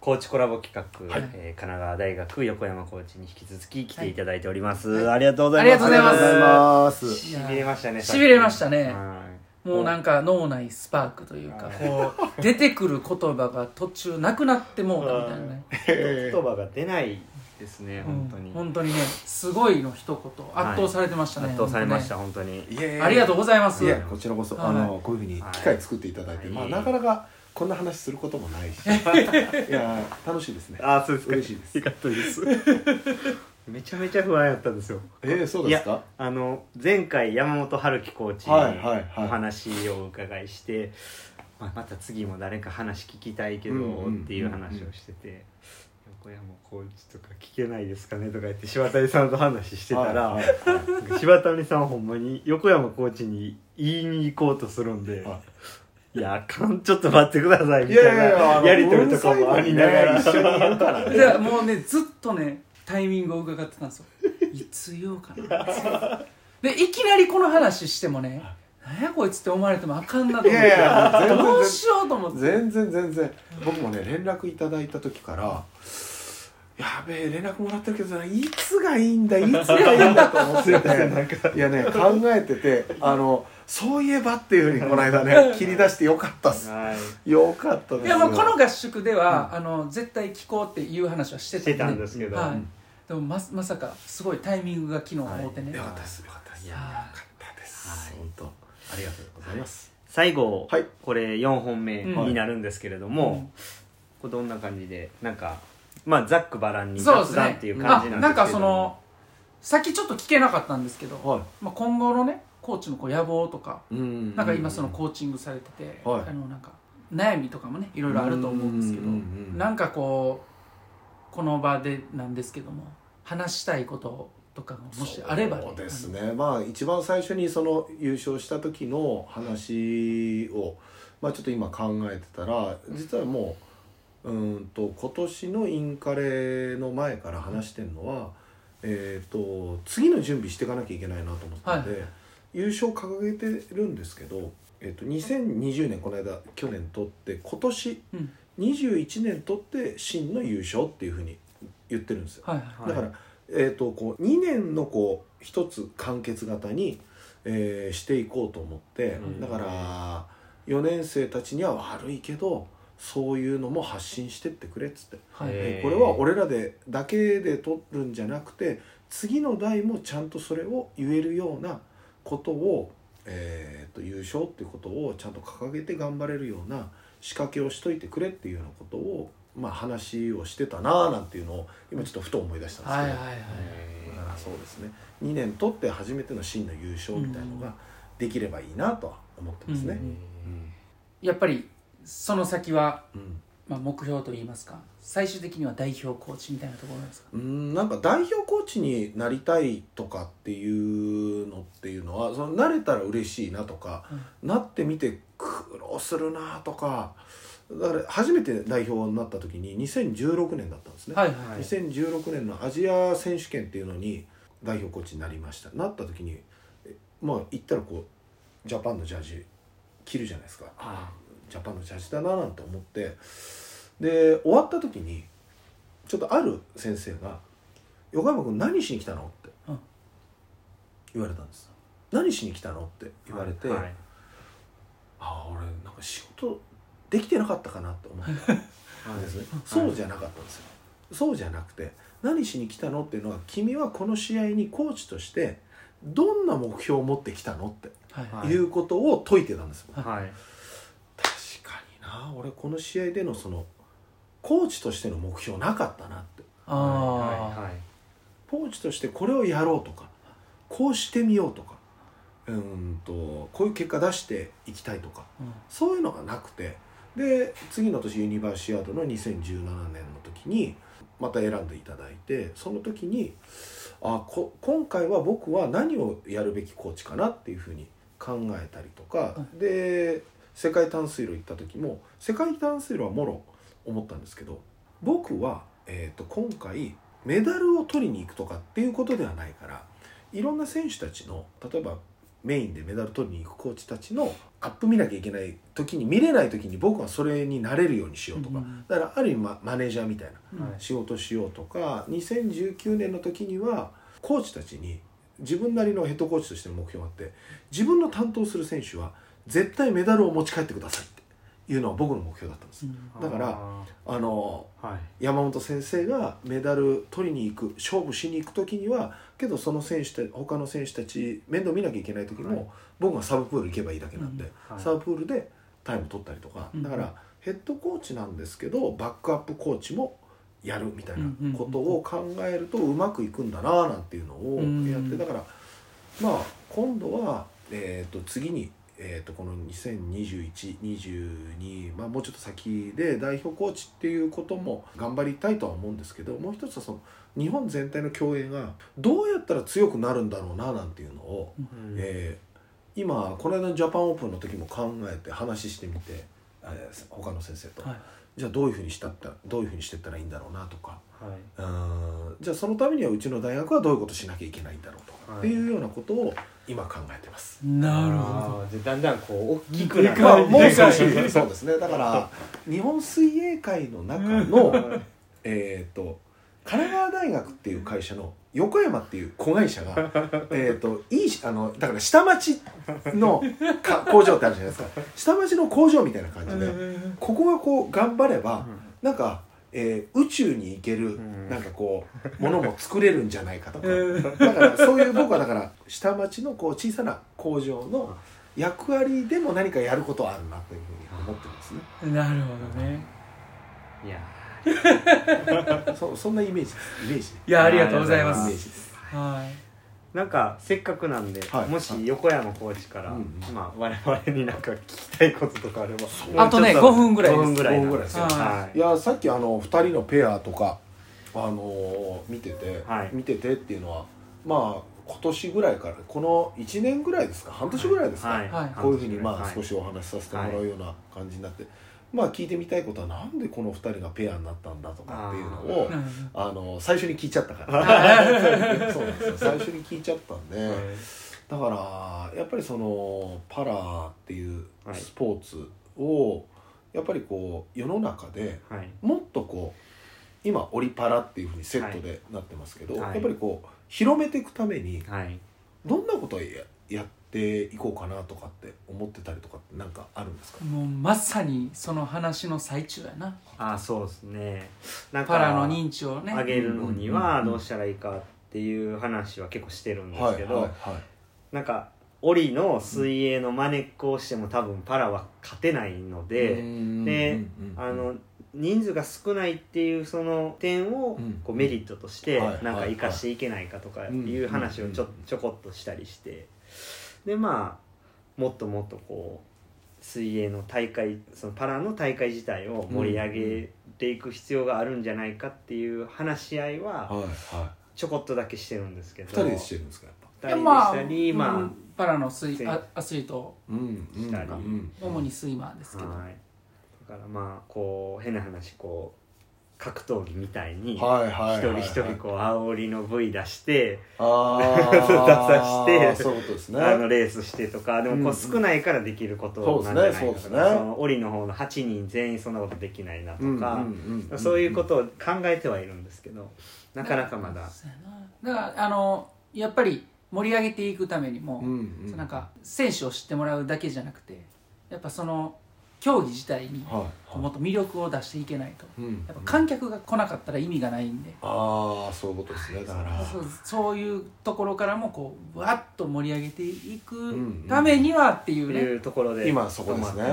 コーチコラボ企画、はい。えー神奈川大学横山コーチに引き続き来ていただいております、はい。ありがとうございます。ありがとうございます。しびれましたねしびれましたね。はもうなんか脳内スパークというかこう出てくる言葉が途中なくなってもうたみたいなね。い言葉が出ないですね本当に、うん本当にねすごいの一言圧倒されてましたね、圧倒されました本本当にありがとうございますいやこちらこそ、はいあのこういうふうに機会作っていただいて、はいまあなかなかこんな話することもないし。いや楽しいですね。あそうですか。嬉しいです。よかったです。めちゃめちゃ不安やったんですよ。えー、そうですか？あの前回山本春樹コーチにお話をお伺いして、まあ、また次も誰か話聞きたいけどっていう話をしてて「横山コーチとか聞けないですかね?」とか言って柴谷さんと話してたら、はいはい柴谷さんはほんまに横山コーチに言いに行こうとするんで。はいいや、あかん、ちょっと待ってください、みいやたいなやりとりとかもありながら。一緒にやるからね。でもうねずっとねタイミングを伺ってたんですよ。いつ言おうかな。でいきなりこの話してもね何やこいつって思われてもあかんなと思って。いやいや全然どうしようと思って。全然全然。僕もね連絡いただいた時からやべえ連絡もらってるけどないつがいいんだいつがいいんだと思ってて。いやね考えててあのそういえばっていうふうにこの間ね切り出してよかったっす。はい。よかったですいやもうこの合宿では、あの絶対聞こうっていう話はしてたんで。たんですけど。はい、でもままさかすごいタイミングが昨日合うてね、よかったですよかったです。いやよかったです。はい。本当。ありがとうございます。最後、はい。これ4本目うん。になるんですけれども、これどんな感じでなんかまあざっくばらんに雑談っていう感じなんですけど。あなんかそのさっきちょっと聞けなかったんですけど、はまあ、今後のねコーチのこう野望とかなんか今そのコーチングされてて、はい。あのなんか悩みとかもねいろいろあると思うんですけどうなんかこうこの場でなんですけども話したいこととかがもしあればねそうですね。まあ一番最初にその優勝した時の話を、まあ、ちょっと今考えてたら実はもううんと今年のインカレの前から話してるのは、えー、と次の準備していかなきゃいけないなと思ったんで、はい優勝掲げてるんですけど、えー、と2020年この間去年取って今年うん。21年取って真の優勝っていうふうに言ってるんですよ。はいはいはい。だから、えー、とこう2年のこう一つ完結型に、えーしていこうと思って、うん。だから4年生たちには悪いけどそういうのも発信してってくれっつって、はい。これは俺らでだけで取るんじゃなくて次の代もちゃんとそれを言えるようなことを、えー、と優勝っていうことをちゃんと掲げて頑張れるような仕掛けをしといてくれっていうようなことを、まあ、話をしてたなあなんていうのを今ちょっとふと思い出したんですけど、はいはいはい。えだからそうですね。2年取って初めての真の優勝みたいのができればいいなとは思ってますね。やっぱりその先は、うんまあ、目標といいますか最終的には代表コーチみたいなところなんですか？うんなんか代表コーチになりたいとかっていうのっていうのはその慣れたら嬉しいなとか、なってみて苦労するなとかだから初めて代表になった時に2016年だったんですね、はいはいはい。2016年のアジア選手権っていうのに代表コーチになりました。なった時にえまあ行ったらこうジャパンのジャージ着るじゃないですか。ああジャパンのジャージだななんて思ってで終わった時にちょっとある先生が「横山君何しに来たの?」ってうん。言われたんです「何しに来たの?」って言われて、はいああ俺なんか仕事できてなかったかなって思ったんですね、そうじゃなかったんですよ。そうじゃなくて何しに来たの？っていうのは君はこの試合にコーチとしてどんな目標を持ってきたの？ってはい。はいいうことを解いてたんですよ、はいな俺この試合でのそのコーチとしての目標なかったなって。ああ、はいはいコーチとしてこれをやろうとかこうしてみようとかうーんとこういう結果出していきたいとかうん。そういうのがなくて。で次の年ユニバーシアードの2017年の時にまた選んでいただいてその時にあこ今回は僕は何をやるべきコーチかなっていうふうに考えたりとか、はで世界短水路行った時も世界短水路はもろ思ったんですけど僕は、えー、と今回メダルを取りに行くとかっていうことではないからいろんな選手たちの例えばメインでメダル取りに行くコーチたちのアップ見なきゃいけない時に見れない時に僕はそれになれるようにしようとか、うんだからある意味ママネージャーみたいな仕事しようとか2019年の時にはコーチたちに自分なりのヘッドコーチとしての目標があって自分の担当する選手は絶対メダルを持ち帰ってくださいっていうのは僕の目標だったんです、うん。だからああのーはい。山本先生がメダル取りに行く勝負しに行く時にはけどその選手た他の選手たち面倒見なきゃいけない時も、はい。僕がサブプール行けばいいだけなんで、うん。はい。サブプールでタイム取ったりとか、うん。だからヘッドコーチなんですけどバックアップコーチもやるみたいなことを考えるとうまくいくんだななんていうのをやって、うん。だからまあ今度は、えー、と次に、えー、とこの202122、まあ、もうちょっと先で代表コーチっていうことも頑張りたいとは思うんですけどもう一つはその日本全体の競泳がどうやったら強くなるんだろうななんていうのを、うん。えー今この間のジャパンオープンの時も考えて話してみて、えー他の先生と、はいじゃあどういうふうにしたったどういうふうにしてったらいいんだろうなとか。はい。うん。じゃあそのためにはうちの大学はどういうことしなきゃいけないんだろうとか、はい。っていうようなことを今考えてます。なるほあーでだんだんこう大きくなる。でかいもう少しそうですね。だから日本水泳界の中のえっと神奈川大学っていう会社の横山っていう子会社が えっといいしあのだから下町のか工場ってあるじゃないですか。下町の工場みたいな感じでここがこう頑張ればなんか、えー宇宙に行けるん。なんかこうものも作れるんじゃないかとか。うん。だからそういう僕はだから下町のこう小さな工場の役割でも何かやることはあるなというふうに思ってますね。どなるほどね。いや そ そんなイメージです。イメージ。いやありがとうございイメますージです。はい。なんかせっかくなんで、はい。もし横山コーチから、うんうん。まあ我々になんか聞きたいこととかあればあとねもうちょっ5分ぐらいです。5分ぐらいなん5分ぐらいですよ。はい。いやさっきあの2人のペアとかあのー見てて、はい。見ててっていうのはまあ今年ぐらいからこの1年ぐらいですか？半年ぐらいですか、はい。はい。こういうふうにまあはい。少しお話しさせてもらうような感じになって、まあ聞いてみたいことはなんでこの2人がペアになったんだとかっていうのをあの最初に聞いちゃったから。ど そうなんですよ。最初に聞いちゃったんで、はい。だからやっぱりそのパラっていうはい。スポーツをやっぱりこう世の中ではい。もっとこう今オリパラっていうふうにセットでなってますけど、はい。やっぱりこう広めていくためにはい。どんなことをややっていこうかなとかって思ってたりとかってなんかあるんですか？もうまさにその話の最中やな。あそうですね。なんかパラの認知をね。上げるのにはどうしたらいいかっていう話は結構してるんですけど、はいはいなんかオリの水泳の真似っこをしても多分パラは勝てないので、であの人数が少ないっていうその点をうんこうメリットとしてはいなんか生かしていけないかとかいう話をちょちょこっとしたりしてでまあもっともっとこう水泳の大会そのパラの大会自体を盛り上げていく必要があるんじゃないかっていう話し合いははいはちょこっとだけしてるんですけいど。2人でしてるんですかやっぱ。二人でしたりまあ、うんパラの水せあアスリート。うんうんしたり。うん主にスイマーですけど、はい、だからまあこう変な話こう格闘技みたいに一人一人こう煽りの部位出してあ 出さしてそういうことですね。あのレースしてとかでもこう少ないからできることなんじゃないかとかその檻の方の8人全員そんなことできないなとか、そういうことを考えてはいるんですけどなかなかまだ、だからあのやっぱり盛り上げていくためにも、うんうん。なんか選手を知ってもらうだけじゃなくてやっぱその競技自体にもっと魅力を出していけないと。うんやっぱ観客が来なかったら意味がないんで、ああそういうことですねだから。そうそういうところからもこうわっと盛り上げていくんためにはっていとうね、いうところで。今そこですね。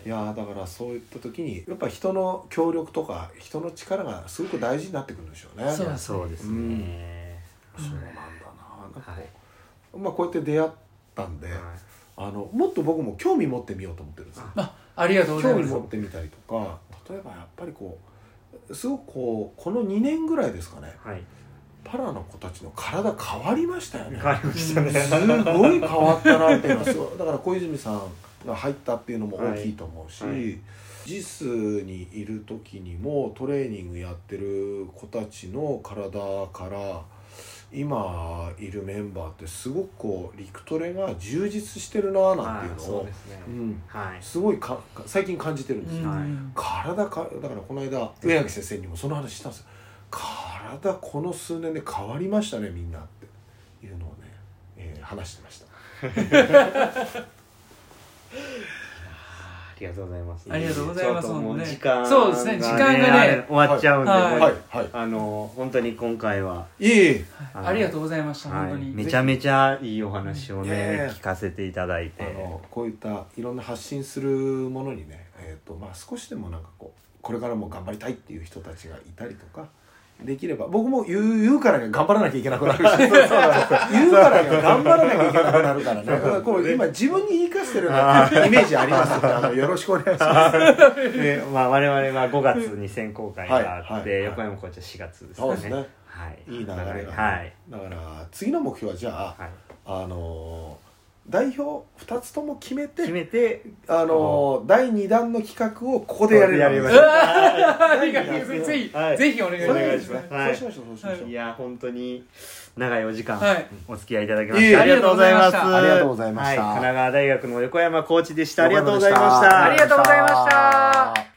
いやーだからそういった時にやっぱ人の協力とか人の力がすごく大事になってくるんでしょうね。そうですね、そうなんだななんかこう、はい。まあこうやって出会ったんで、はい。あのもっと僕も興味持ってみようと思ってるんですよ。あありがとうござい興味ます持ってみたりとか例えばやっぱりこうすごくこうこの2年ぐらいですかね。はい。パラの子たちの体変わりましたよね。変わりましたね。すごい変わったなっていうのはす。ご いだから小泉さんが入ったっていうのも大きいと思うし、はいはい。ジスにいる時にもトレーニングやってる子たちの体から今いるメンバーってすごくこう陸トレが充実してるななんていうのをすね。うん、はい。すごいか最近感じてるんですよ、はい。体かだからこの間上垣先生にもその話したんですよ。体この数年で変わりましたねみんなっていうのをね、えー話してました。あ りがとうございます。ありがとうございます。ちょっともうね。時間そうですね。時間がね。終わっちゃうんで、はい。はい。はい。あの本当に今回は。いえいえ。ありがとうございましたはい。本当に。めちゃめちゃいいお話をね、ね聞かせていただいて。あのこういったいろんな発信するものにね、えーとまあ、少しでもなんかこうこれからも頑張りたいっていう人たちがいたりとかできれば。僕も言う言うからには頑張らなきゃいけなくなる。し言うからには頑張らなきゃいけなくなるからね。だからこう今自分に言い聞かせてるようなイメージありますのであのよろしくお願いします。で、まあ、我々は5月に選考会があって、はい。はい横山コーチは4月ですそうですね。はい。いい流れが、はい。だから次の目標はじゃあ、はい。あのー代表2つとも決めて決めてあのー第2弾の企画をここでやれる。やりましうょう。わありがとうございますぜひはい。ぜひお願いします。いしますはい。そうしましょうそうしましょう、いや本当に長いお時間、はい。お付き合いいただきまいえいえしてありがとうございますありがとうございました。はい、神奈川大学の横山コーチでした。ありがとうございました。ありがとうございました